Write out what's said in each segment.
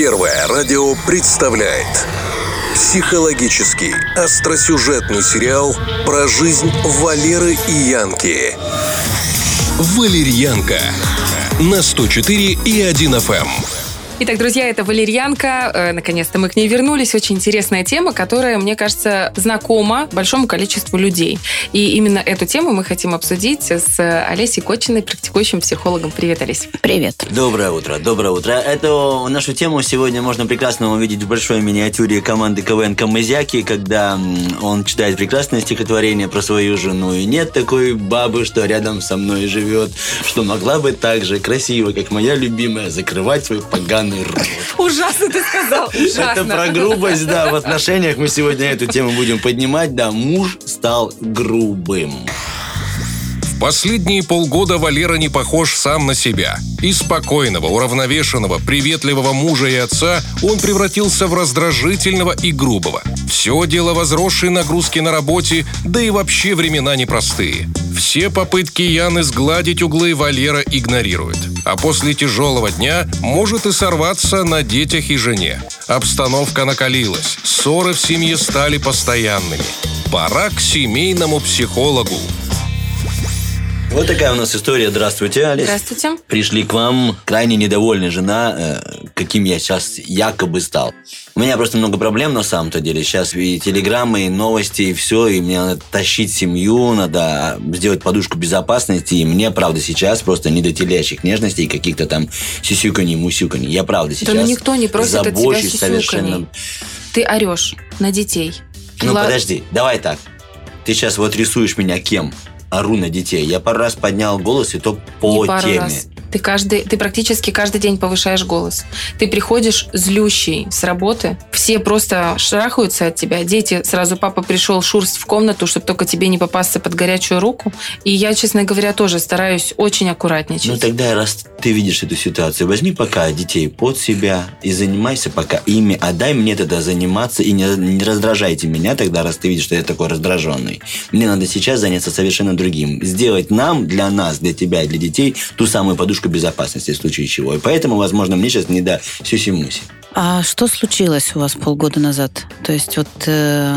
Первое радио представляет Психологический, остросюжетный сериал про жизнь Валеры и Янки. Валерьянка на 104 и 1 FM. Итак, друзья, это Валерьянка. Э, наконец-то мы к ней вернулись. Очень интересная тема, которая, мне кажется, знакома большому количеству людей. И именно эту тему мы хотим обсудить с Олесей Кочиной, практикующим психологом. Привет, Олесь. Привет. Доброе утро, доброе утро. Эту нашу тему сегодня можно прекрасно увидеть в большой миниатюре команды КВН Камызяки, когда он читает прекрасное стихотворение про свою жену. И нет такой бабы, что рядом со мной живет, что могла бы так же красиво, как моя любимая, закрывать свой поганый ебаный рот. Ужасно ты сказал, ужасно. Это про грубость, да, в отношениях мы сегодня эту тему будем поднимать, да, муж стал грубым. Последние полгода Валера не похож сам на себя. Из спокойного, уравновешенного, приветливого мужа и отца он превратился в раздражительного и грубого. Все дело возросшей нагрузки на работе, да и вообще времена непростые. Все попытки Яны сгладить углы Валера игнорирует. А после тяжелого дня может и сорваться на детях и жене. Обстановка накалилась, ссоры в семье стали постоянными. Пора к семейному психологу. Вот такая у нас история. Здравствуйте, Алис. Здравствуйте. Пришли к вам крайне недовольная жена, э, каким я сейчас якобы стал. У меня просто много проблем на самом-то деле. Сейчас и телеграммы, и новости, и все. И мне надо тащить семью, надо сделать подушку безопасности. И мне, правда, сейчас просто не до телячьих нежностей и каких-то там сисюканий, мусюканий. Я, правда, сейчас да, ну никто не просит от тебя совершенно... Ты орешь на детей. Ну, Ла... подожди, давай так. Ты сейчас вот рисуешь меня кем? Ору на детей. Я пару раз поднял голос, и то по Не теме. Раз. Ты, каждый, ты практически каждый день повышаешь голос. Ты приходишь злющий с работы, все просто шарахаются от тебя. Дети, сразу папа пришел шурст в комнату, чтобы только тебе не попасться под горячую руку. И я, честно говоря, тоже стараюсь очень аккуратничать. Ну тогда, раз ты видишь эту ситуацию, возьми пока детей под себя и занимайся пока ими, а дай мне тогда заниматься и не, не раздражайте меня тогда, раз ты видишь, что я такой раздраженный. Мне надо сейчас заняться совершенно другим. Сделать нам, для нас, для тебя и для детей ту самую подушку безопасности в случае чего. И поэтому, возможно, мне сейчас не до сюси-муси. А что случилось у вас полгода назад? То есть вот э,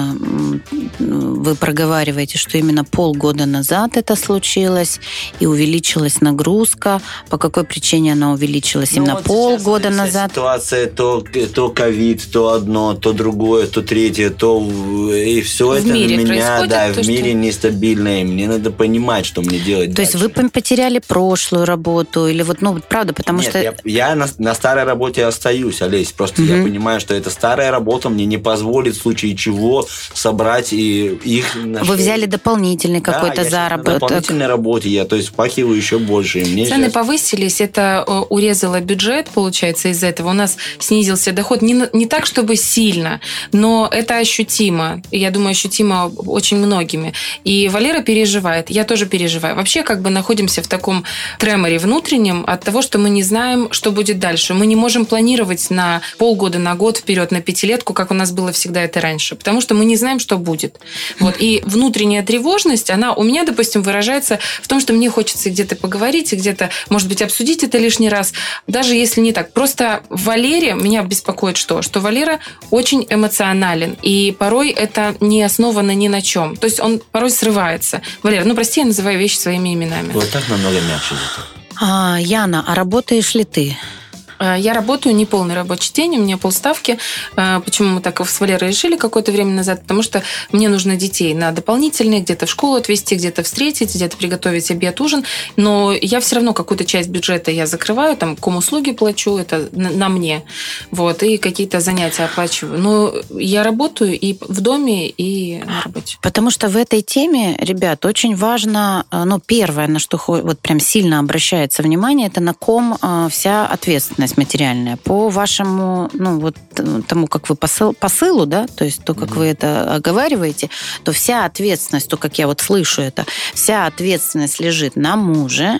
вы проговариваете, что именно полгода назад это случилось и увеличилась нагрузка. По какой причине она увеличилась? Именно ну, вот полгода назад? Ситуация то то ковид, то одно, то другое, то третье, то и все в это мире на меня, да, то, в мире что... нестабильное. Мне надо понимать, что мне делать. То дальше. есть вы потеряли прошлую работу или вот, ну, правда, потому Нет, что... Я, я на, на старой работе остаюсь, Олесь. Просто mm-hmm. я понимаю, что это старая работа мне не позволит в случае чего собрать и их... Вы взяли дополнительный какой-то да, заработок. на дополнительной работе я, то есть впахиваю еще больше. И мне Цены сейчас... повысились, это э, урезало бюджет, получается, из-за этого. У нас снизился доход не, не так, чтобы сильно, но это ощутимо. Я думаю, ощутимо очень многими. И Валера переживает, я тоже переживаю. Вообще как бы находимся в таком треморе внутреннем от того, что мы не знаем, что будет дальше. Мы не можем планировать на полгода, на год вперед, на пятилетку, как у нас было всегда это раньше, потому что мы не знаем, что будет. Вот. И внутренняя тревожность, она у меня, допустим, выражается в том, что мне хочется где-то поговорить, где-то, может быть, обсудить это лишний раз, даже если не так. Просто Валере меня беспокоит что? Что Валера очень эмоционален, и порой это не основано ни на чем. То есть он порой срывается. Валера, ну прости, я называю вещи своими именами. Вот так намного мягче. А, Яна, а работаешь ли ты? Э, я работаю не полный рабочий день, у меня полставки. Э, почему мы так с Валерой решили какое-то время назад? Потому что мне нужно детей на дополнительные, где-то в школу отвезти, где-то встретить, где-то приготовить обед, ужин. Но я все равно какую-то часть бюджета я закрываю, там ком услуги плачу, это на мне. Вот, и какие-то занятия оплачиваю. Но я работаю и в доме, и на работе. Потому что в этой теме, ребят, очень важно, э, ну, первое, на что вот прям сильно обращается внимание, это на ком вся ответственность ответственность материальная по вашему, ну вот тому, как вы посыл, посылу, да, то есть то, как mm-hmm. вы это оговариваете, то вся ответственность, то, как я вот слышу это, вся ответственность лежит на муже,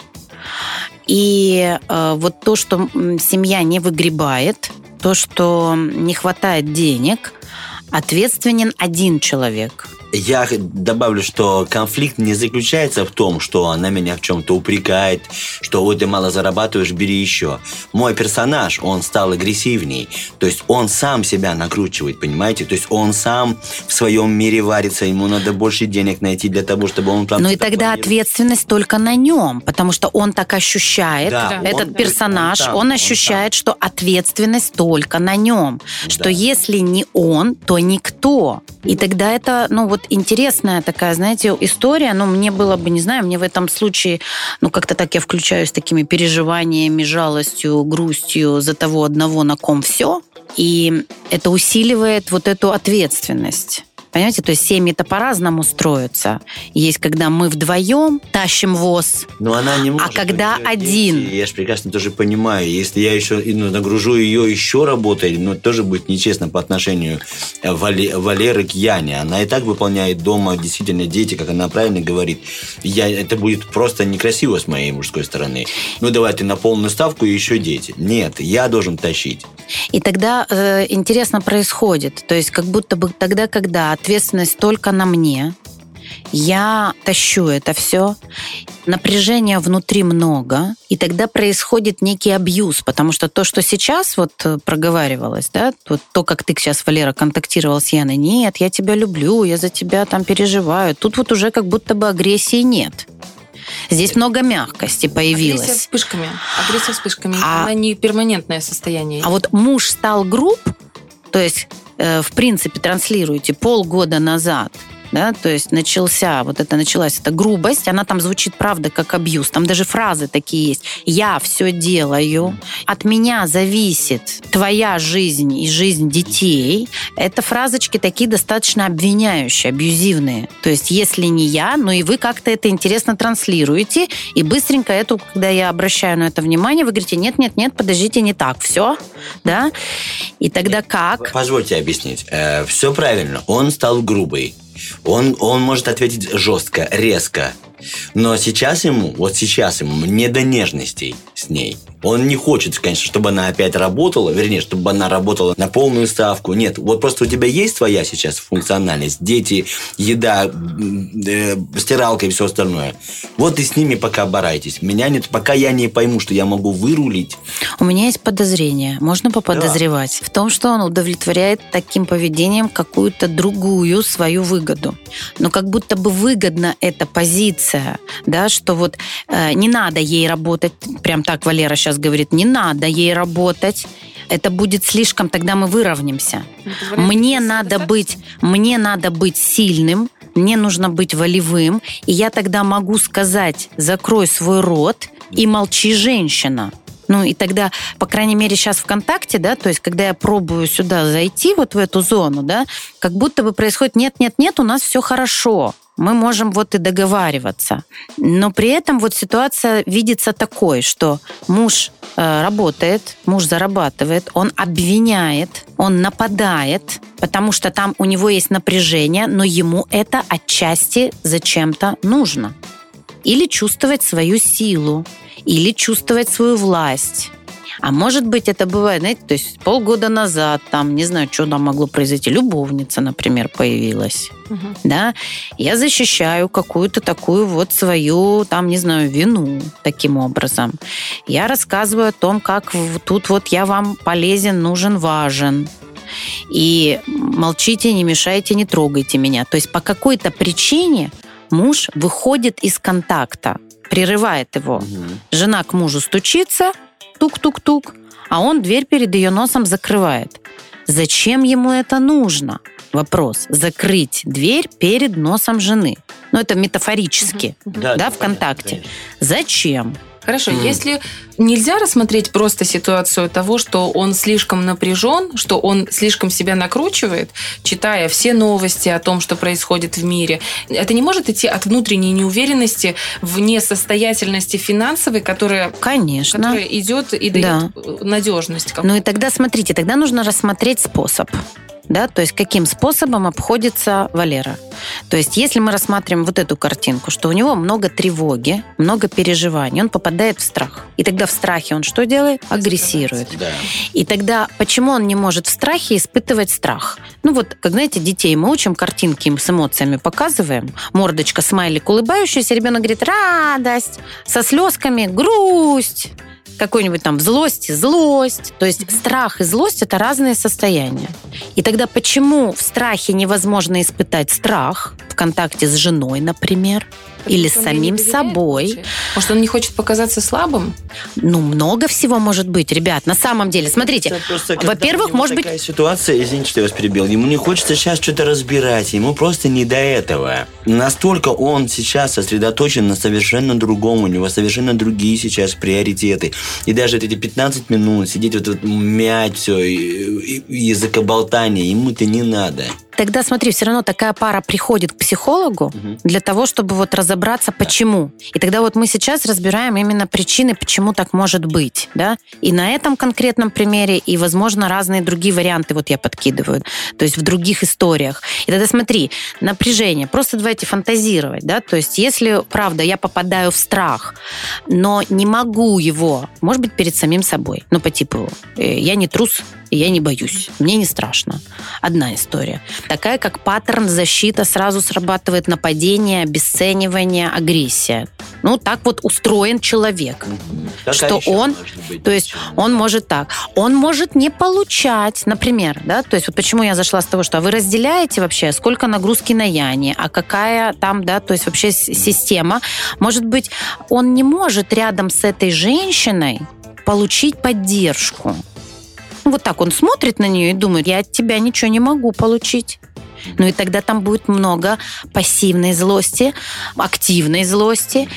и э, вот то, что семья не выгребает, то, что не хватает денег, ответственен один человек. Я добавлю, что конфликт не заключается в том, что она меня в чем-то упрекает, что вот ты мало зарабатываешь, бери еще. Мой персонаж, он стал агрессивней. То есть он сам себя накручивает, понимаете? То есть он сам в своем мире варится, ему надо больше денег найти для того, чтобы он... Ну и тогда ответственность только на нем, потому что он так ощущает, да, этот он, персонаж, он, там, он ощущает, он что ответственность только на нем. Да. Что если не он, то никто. И тогда это, ну вот интересная такая, знаете, история. Ну мне было бы, не знаю, мне в этом случае, ну как-то так я включаюсь такими переживаниями, жалостью, грустью за того одного, на ком все. И это усиливает вот эту ответственность. Понимаете, то есть семьи-то по-разному строятся. Есть, когда мы вдвоем тащим воз, Но она не может, а когда один. Дети, я же прекрасно тоже понимаю, если я еще ну, нагружу ее еще работой, ну, тоже будет нечестно по отношению э, Вале, Валеры к Яне. Она и так выполняет дома действительно дети, как она правильно говорит. Я, это будет просто некрасиво с моей мужской стороны. Ну, давай ты на полную ставку и еще дети. Нет, я должен тащить. И тогда э, интересно происходит. То есть как будто бы тогда, когда ответственность только на мне. Я тащу это все. Напряжения внутри много. И тогда происходит некий абьюз. Потому что то, что сейчас вот э, проговаривалось, да, вот то, как ты сейчас, Валера, контактировал с Яной, нет, я тебя люблю, я за тебя там переживаю. Тут вот уже как будто бы агрессии нет. Здесь много мягкости появилось. Агрессия вспышками. Агрессия вспышками. А, Она не перманентное состояние. А вот муж стал груб, то есть в принципе, транслируете полгода назад, да, то есть начался, вот это началась эта грубость, она там звучит, правда, как абьюз, там даже фразы такие есть. Я все делаю, от меня зависит твоя жизнь и жизнь детей. Это фразочки такие достаточно обвиняющие, абьюзивные. То есть если не я, но и вы как-то это интересно транслируете, и быстренько эту, когда я обращаю на это внимание, вы говорите, нет, нет, нет, подождите, не так, все, да? И тогда как? Позвольте объяснить. Э, все правильно, он стал грубый. Он, он может ответить жестко, резко. Но сейчас ему, вот сейчас ему не до нежностей с ней. Он не хочет, конечно, чтобы она опять работала, вернее, чтобы она работала на полную ставку. Нет, вот просто у тебя есть твоя сейчас функциональность, дети, еда, э, стиралка и все остальное. Вот и с ними пока борайтесь. Меня нет, пока я не пойму, что я могу вырулить. У меня есть подозрение, можно поподозревать, да. в том, что он удовлетворяет таким поведением какую-то другую свою выгоду. Но как будто бы выгодна эта позиция, да, что вот э, не надо ей работать, прям так Валера сейчас говорит, не надо ей работать, это будет слишком, тогда мы выровняемся. Мне надо быть, мне надо быть сильным, мне нужно быть волевым, и я тогда могу сказать, закрой свой рот и молчи, женщина. Ну и тогда, по крайней мере, сейчас ВКонтакте, да, то есть когда я пробую сюда зайти, вот в эту зону, да, как будто бы происходит нет-нет-нет, у нас все хорошо мы можем вот и договариваться. Но при этом вот ситуация видится такой, что муж э, работает, муж зарабатывает, он обвиняет, он нападает, потому что там у него есть напряжение, но ему это отчасти зачем-то нужно. Или чувствовать свою силу, или чувствовать свою власть а может быть, это бывает, знаете, то есть полгода назад, там, не знаю, что там могло произойти, любовница, например, появилась. Угу. Да, я защищаю какую-то такую вот свою, там, не знаю, вину таким образом. Я рассказываю о том, как тут вот я вам полезен, нужен, важен. И молчите, не мешайте, не трогайте меня. То есть по какой-то причине муж выходит из контакта, прерывает его. Угу. Жена к мужу стучится, тук-тук-тук, а он дверь перед ее носом закрывает. Зачем ему это нужно? Вопрос. Закрыть дверь перед носом жены. Ну, это метафорически, да, да, ВКонтакте. Понятно, Зачем? Хорошо, mm. если нельзя рассмотреть просто ситуацию того, что он слишком напряжен, что он слишком себя накручивает, читая все новости о том, что происходит в мире, это не может идти от внутренней неуверенности в несостоятельности финансовой, которая, Конечно. которая идет и дает да. надежность. Ну и тогда смотрите, тогда нужно рассмотреть способ. Да, то есть каким способом обходится Валера. То есть если мы рассматриваем вот эту картинку, что у него много тревоги, много переживаний, он попадает в страх. И тогда в страхе он что делает? Агрессирует. Да. И тогда почему он не может в страхе испытывать страх? Ну вот, как знаете, детей мы учим, картинки им с эмоциями показываем. Мордочка, смайлик улыбающийся, ребенок говорит радость, со слезками грусть, какой-нибудь там злость, злость. То есть страх и злость это разные состояния. И тогда почему в страхе невозможно испытать страх в контакте с женой, например, или с самим собой? Может, он не хочет показаться слабым? Ну, много всего может быть, ребят. На самом деле, смотрите, во-первых, может быть, такая ситуация, извините, что я вас перебил, ему не хочется сейчас что-то разбирать, ему просто не до этого. Настолько он сейчас сосредоточен на совершенно другом, у него совершенно другие сейчас приоритеты. И даже эти 15 минут сидеть вот, вот мять все, и, и языкоболтание, ему это не надо. Тогда смотри, все равно такая пара приходит к психологу для того, чтобы вот разобраться, почему. И тогда вот мы сейчас разбираем именно причины, почему так может быть, да. И на этом конкретном примере, и, возможно, разные другие варианты вот я подкидываю, то есть в других историях. И тогда смотри, напряжение, просто давайте фантазировать, да, то есть если, правда, я попадаю в страх, но не могу его, может быть, перед самим собой, ну, по типу, э, я не трус, я не боюсь, мне не страшно. Одна история. Такая, как паттерн защита, сразу срабатывает нападение, обесценивание, агрессия. Ну, так вот устроен человек. Какая Что он- То есть он может так. Он может не получать, например, да, то есть вот почему я зашла с того, что а вы разделяете вообще, сколько нагрузки на Яне, а какая там, да, то есть вообще система. Может быть, он не может рядом с этой женщиной получить поддержку. Вот так он смотрит на нее и думает, я от тебя ничего не могу получить. Ну и тогда там будет много пассивной злости, активной злости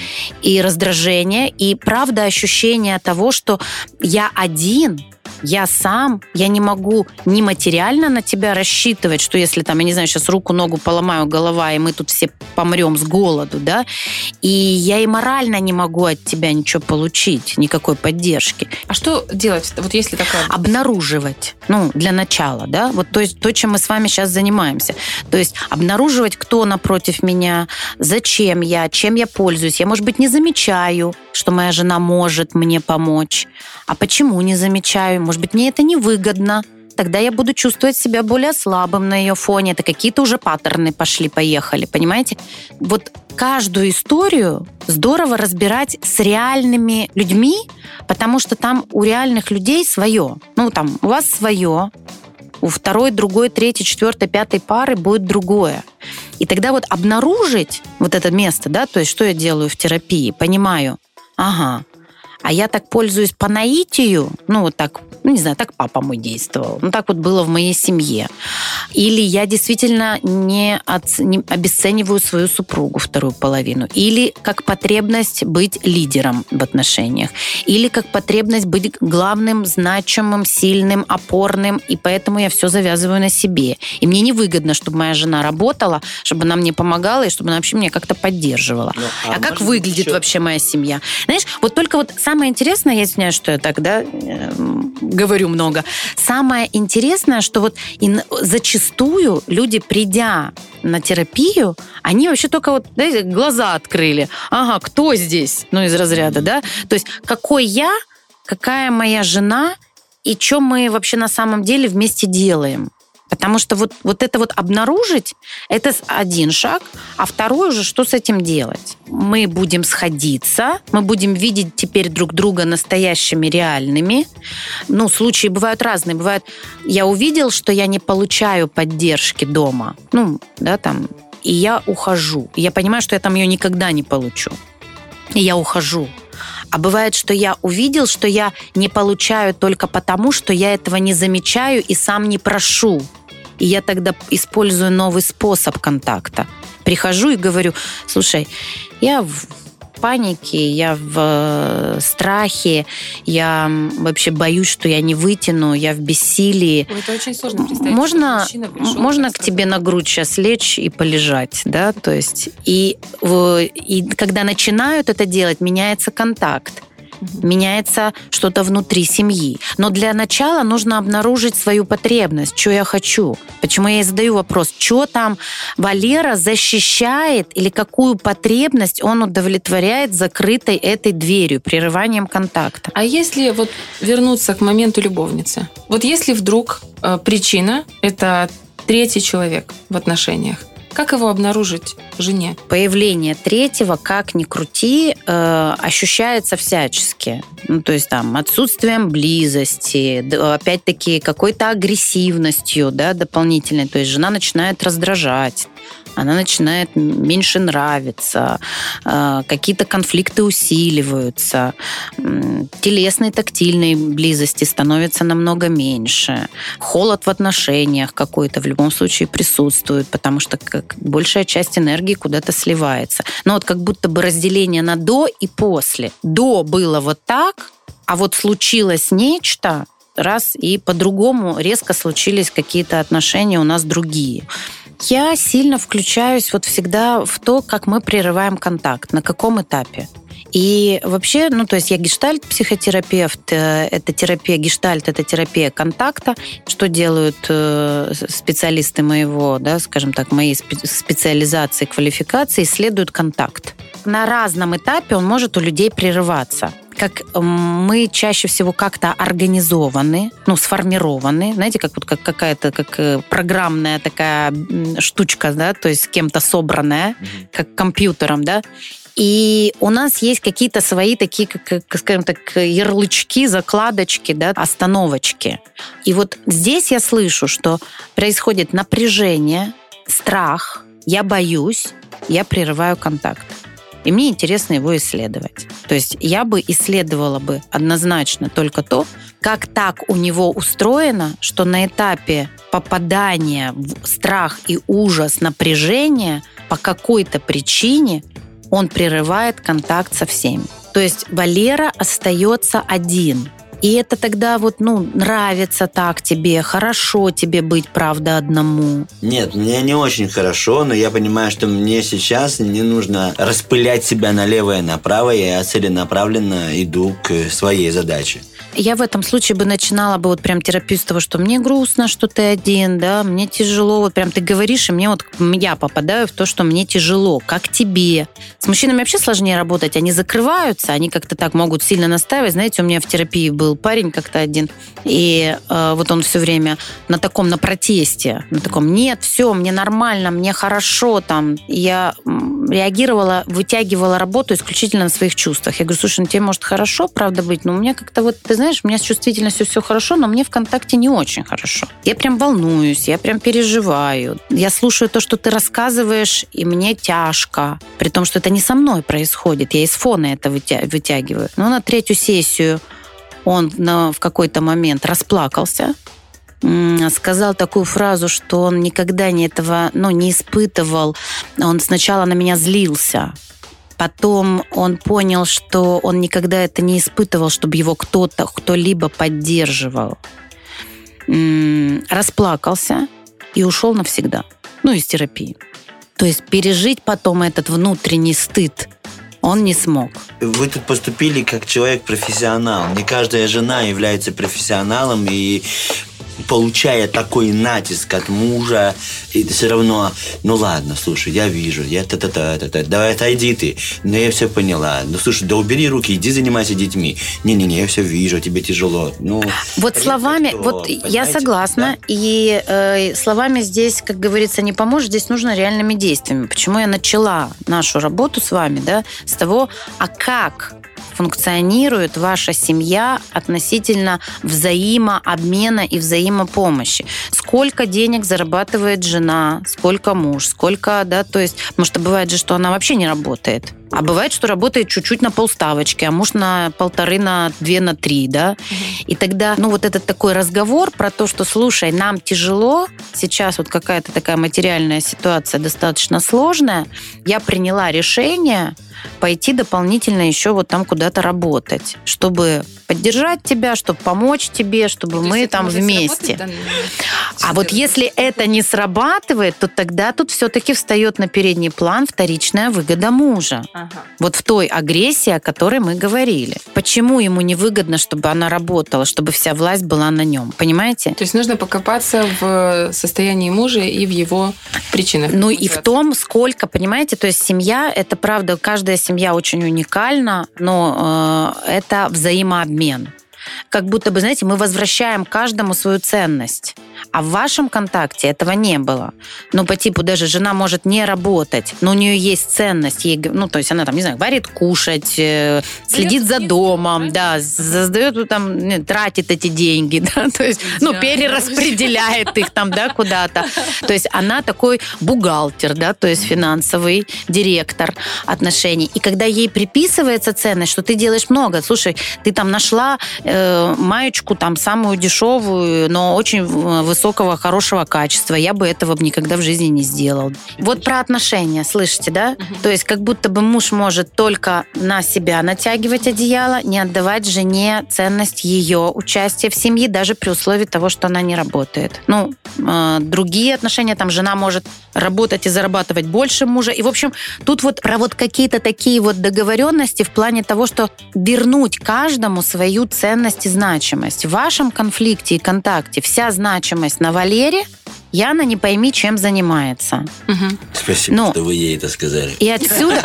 и раздражения, и правда ощущение того, что я один, я сам, я не могу ни материально на тебя рассчитывать, что если там, я не знаю, сейчас руку-ногу поломаю, голова, и мы тут все помрем с голоду, да, и я и морально не могу от тебя ничего получить, никакой поддержки А что делать, вот если такая... обнаруживать, ну, для начала, да, вот то, есть, то, чем мы с вами сейчас занимаемся. То есть обнаруживать, кто напротив меня, зачем я, чем я пользуюсь. Я, может быть, не замечаю, что моя жена может мне помочь. А почему не замечаю? Может быть, мне это невыгодно. Тогда я буду чувствовать себя более слабым на ее фоне. Это какие-то уже паттерны пошли-поехали, понимаете? Вот каждую историю здорово разбирать с реальными людьми, потому что там у реальных людей свое. Ну, там у вас свое, у второй, другой, третьей, четвертой, пятой пары будет другое. И тогда вот обнаружить вот это место, да, то есть что я делаю в терапии, понимаю, ага, а я так пользуюсь по наитию, ну вот так, ну не знаю, так папа мой действовал, ну так вот было в моей семье. Или я действительно не, оц- не обесцениваю свою супругу, вторую половину. Или как потребность быть лидером в отношениях. Или как потребность быть главным, значимым, сильным, опорным. И поэтому я все завязываю на себе. И мне невыгодно, чтобы моя жена работала, чтобы она мне помогала и чтобы она вообще меня как-то поддерживала. Ну, А, может как выглядит еще- вообще моя семья? Знаешь, вот только вот самое интересное, я извиняюсь, что я тогда говорю много. Самое интересное, что вот зачастую люди, придя на терапию, они вообще только вот знаете, глаза открыли. Ага, кто здесь? Ну, из разряда, да? То есть какой я, какая моя жена и что мы вообще на самом деле вместе делаем. Потому что вот, вот это вот обнаружить, это один шаг, а второй уже, что с этим делать? Мы будем сходиться, мы будем видеть теперь друг друга настоящими, реальными. Ну, случаи бывают разные. Бывают, я увидел, что я не получаю поддержки дома, ну, да, там, и я ухожу. Я понимаю, что я там ее никогда не получу. И я ухожу. А бывает, что я увидел, что я не получаю только потому, что я этого не замечаю и сам не прошу. И я тогда использую новый способ контакта. Прихожу и говорю, слушай, я панике, я в э, страхе, я вообще боюсь, что я не вытяну, я в бессилии. Это очень сложно представить. Можно, пришел, можно к тебе на грудь сейчас лечь и полежать, да, то есть и, и когда начинают это делать, меняется контакт. Меняется что-то внутри семьи. Но для начала нужно обнаружить свою потребность, что я хочу. Почему я и задаю вопрос, что там Валера защищает или какую потребность он удовлетворяет закрытой этой дверью, прерыванием контакта. А если вот вернуться к моменту любовницы? Вот если вдруг э, причина – это третий человек в отношениях, как его обнаружить жене? Появление третьего, как ни крути, э, ощущается всячески. Ну, то есть там отсутствием близости, опять-таки какой-то агрессивностью, да, дополнительной. То есть жена начинает раздражать, она начинает меньше нравиться, э, какие-то конфликты усиливаются, телесной, тактильной близости становится намного меньше, холод в отношениях какой-то в любом случае присутствует, потому что как большая часть энергии куда-то сливается. Но вот как будто бы разделение на до и после. До было вот так, а вот случилось нечто, раз и по-другому резко случились какие-то отношения у нас другие. Я сильно включаюсь вот всегда в то, как мы прерываем контакт, на каком этапе. И вообще, ну, то есть я гештальт-психотерапевт, э, это терапия гештальт, это терапия контакта. Что делают э, специалисты моего, да, скажем так, моей специализации, квалификации, исследуют контакт. На разном этапе он может у людей прерываться как мы чаще всего как-то организованы, ну, сформированы, знаете, как вот как какая-то как э, программная такая штучка, да, то есть с кем-то собранная, mm-hmm. как компьютером, да, и у нас есть какие-то свои такие, как, как, скажем так, ярлычки, закладочки, да, остановочки. И вот здесь я слышу, что происходит напряжение, страх, я боюсь, я прерываю контакт. И мне интересно его исследовать. То есть я бы исследовала бы однозначно только то, как так у него устроено, что на этапе попадания в страх и ужас, напряжение по какой-то причине он прерывает контакт со всеми. То есть Валера остается один. И это тогда вот, ну, нравится так тебе, хорошо тебе быть, правда, одному. Нет, мне не очень хорошо, но я понимаю, что мне сейчас не нужно распылять себя налево и направо, я целенаправленно иду к своей задаче. Я в этом случае бы начинала бы вот прям терапию с того, что мне грустно, что ты один, да, мне тяжело, вот прям ты говоришь, и мне вот я попадаю в то, что мне тяжело, как тебе. С мужчинами вообще сложнее работать, они закрываются, они как-то так могут сильно настаивать. Знаете, у меня в терапии был парень как-то один, и э, вот он все время на таком, на протесте, на таком, нет, все, мне нормально, мне хорошо, там, я реагировала, вытягивала работу исключительно на своих чувствах. Я говорю, слушай, ну тебе может хорошо, правда, быть, но у меня как-то вот, ты знаешь, у меня с чувствительностью все хорошо, но мне ВКонтакте не очень хорошо. Я прям волнуюсь, я прям переживаю. Я слушаю то, что ты рассказываешь, и мне тяжко. При том, что это не со мной происходит. Я из фона это вытягиваю. Но на третью сессию он на, в какой-то момент расплакался, сказал такую фразу, что он никогда не этого, ну, не испытывал. Он сначала на меня злился. Потом он понял, что он никогда это не испытывал, чтобы его кто-то, кто-либо поддерживал. Расплакался и ушел навсегда. Ну, из терапии. То есть пережить потом этот внутренний стыд он не смог. Вы тут поступили как человек-профессионал. Не каждая жена является профессионалом, и получая такой натиск от мужа, и все равно, ну ладно, слушай, я вижу, я та та та та та давай отойди ты, ну я все поняла, ну слушай, да убери руки, иди занимайся детьми. Не-не-не, я все вижу, тебе тяжело. Ну, вот словами, кто, вот я согласна, да? и э, словами здесь, как говорится, не поможет, здесь нужно реальными действиями. Почему я начала нашу работу с вами, да, с того, а как функционирует ваша семья относительно взаимообмена и взаимопомощи. Сколько денег зарабатывает жена, сколько муж, сколько, да, то есть, потому что бывает же, что она вообще не работает. А бывает, что работает чуть-чуть на полставочки, а муж на полторы, на две, на три, да. И тогда, ну, вот этот такой разговор про то, что, слушай, нам тяжело, сейчас вот какая-то такая материальная ситуация достаточно сложная, я приняла решение пойти дополнительно еще вот там куда-то работать, чтобы поддержать тебя, чтобы помочь тебе, чтобы то мы там вместе. А вот если это не срабатывает, то тогда тут все-таки встает на передний план вторичная выгода мужа. Ага. Вот в той агрессии, о которой мы говорили. Почему ему невыгодно, чтобы она работала, чтобы вся власть была на нем? Понимаете? То есть нужно покопаться в состоянии мужа и в его причинах. Ну и в том, сколько, понимаете, то есть семья, это правда, каждая семья очень уникальна, но э, это взаимообмен как будто бы, знаете, мы возвращаем каждому свою ценность. А в вашем контакте этого не было. Ну, по типу даже жена может не работать, но у нее есть ценность. Ей, ну, то есть она там, не знаю, варит кушать, э, следит за домом, да, создает, там, тратит эти деньги, да, то есть, ну, перераспределяет их там, да, куда-то. То есть она такой бухгалтер, да, то есть финансовый директор отношений. И когда ей приписывается ценность, что ты делаешь много, слушай, ты там нашла э, маечку там самую дешевую, но очень высокого, хорошего качества. Я бы этого никогда в жизни не сделал. Вот про отношения, слышите, да? Угу. То есть как будто бы муж может только на себя натягивать одеяло, не отдавать жене ценность ее участия в семье, даже при условии того, что она не работает. Ну, э, другие отношения, там жена может работать и зарабатывать больше мужа. И, в общем, тут вот про вот какие-то такие вот договоренности в плане того, что вернуть каждому свою ценность и значимость. В вашем конфликте и контакте вся значимость на Валере, Яна не пойми, чем занимается. Угу. Спасибо, ну, что вы ей это сказали. И отсюда,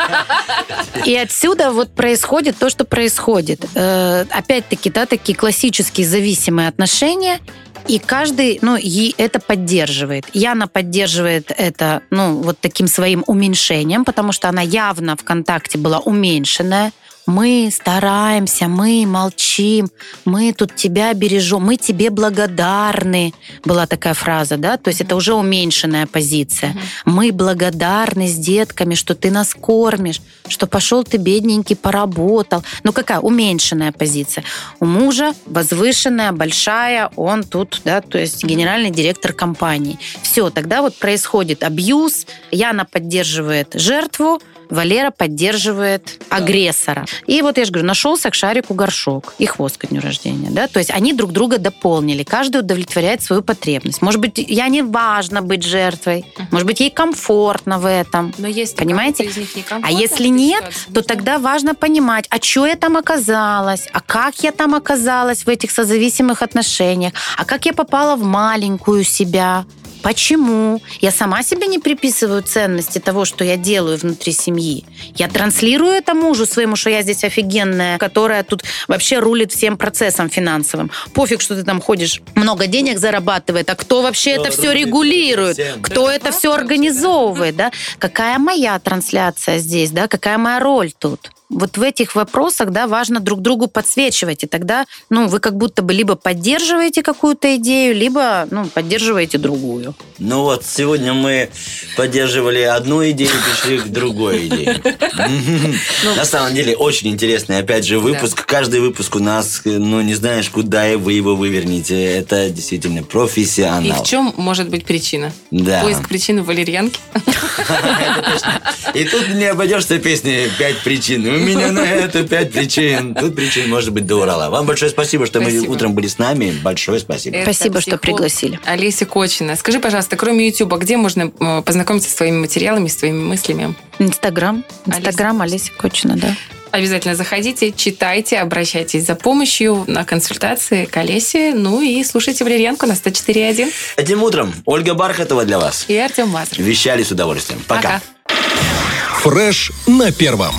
и отсюда вот происходит то, что происходит. Э, опять-таки, да, такие классические зависимые отношения, и каждый, ну, и это поддерживает. Яна поддерживает это, ну, вот таким своим уменьшением, потому что она явно в контакте была уменьшенная мы стараемся, мы молчим, мы тут тебя бережем, мы тебе благодарны. Была такая фраза, да? То есть это уже уменьшенная позиция. Мы благодарны с детками, что ты нас кормишь, что пошел ты бедненький, поработал. Ну какая уменьшенная позиция? У мужа возвышенная, большая, он тут, да, то есть генеральный директор компании. Все, тогда вот происходит абьюз, Яна поддерживает жертву, Валера поддерживает агрессора. И вот я же говорю, нашелся к шарику горшок и хвост к дню рождения. Да? То есть они друг друга дополнили. Каждый удовлетворяет свою потребность. Может быть, я не важно быть жертвой. Может быть, ей комфортно в этом. Но есть Понимаете? Из них а если нет, то тогда важно понимать, а что я там оказалась, а как я там оказалась в этих созависимых отношениях, а как я попала в маленькую себя. Почему? Я сама себе не приписываю ценности того, что я делаю внутри семьи. Я транслирую это мужу своему, что я здесь офигенная, которая тут вообще рулит всем процессом финансовым. Пофиг, что ты там ходишь, много денег зарабатывает, а кто вообще кто это все регулирует? Всем. Кто да, это все организовывает? Да? Какая моя трансляция здесь? Да? Какая моя роль тут? Вот в этих вопросах, да, важно друг другу подсвечивать, и тогда, ну, вы как будто бы либо поддерживаете какую-то идею, либо, ну, поддерживаете другую. Ну вот, сегодня мы поддерживали одну идею, пришли к другой идее. Ну, На самом деле, очень интересный, опять же, выпуск. Каждый выпуск у нас, ну, не знаешь, куда вы его вывернете. Это действительно профессионал. И в чем может быть причина? Да. Поиск причины в валерьянке. И тут не обойдешься песней «Пять причин». Меня на это пять причин. Тут причин может быть до Урала. Вам большое спасибо, что вы утром были с нами. Большое спасибо. Спасибо, что пригласили. Олеся Кочина. Скажи, пожалуйста, кроме YouTube, где можно э, познакомиться с твоими материалами, с твоими мыслями? Инстаграм. Инстаграм Олеся Кочина, да. Обязательно заходите, читайте, обращайтесь за помощью на консультации к Олесе. Ну и слушайте Валерьянку на 104.1. Этим утром Ольга Бархатова для вас. И Артем Мазров. Вещали с удовольствием. Пока. Пока. Фреш на первом.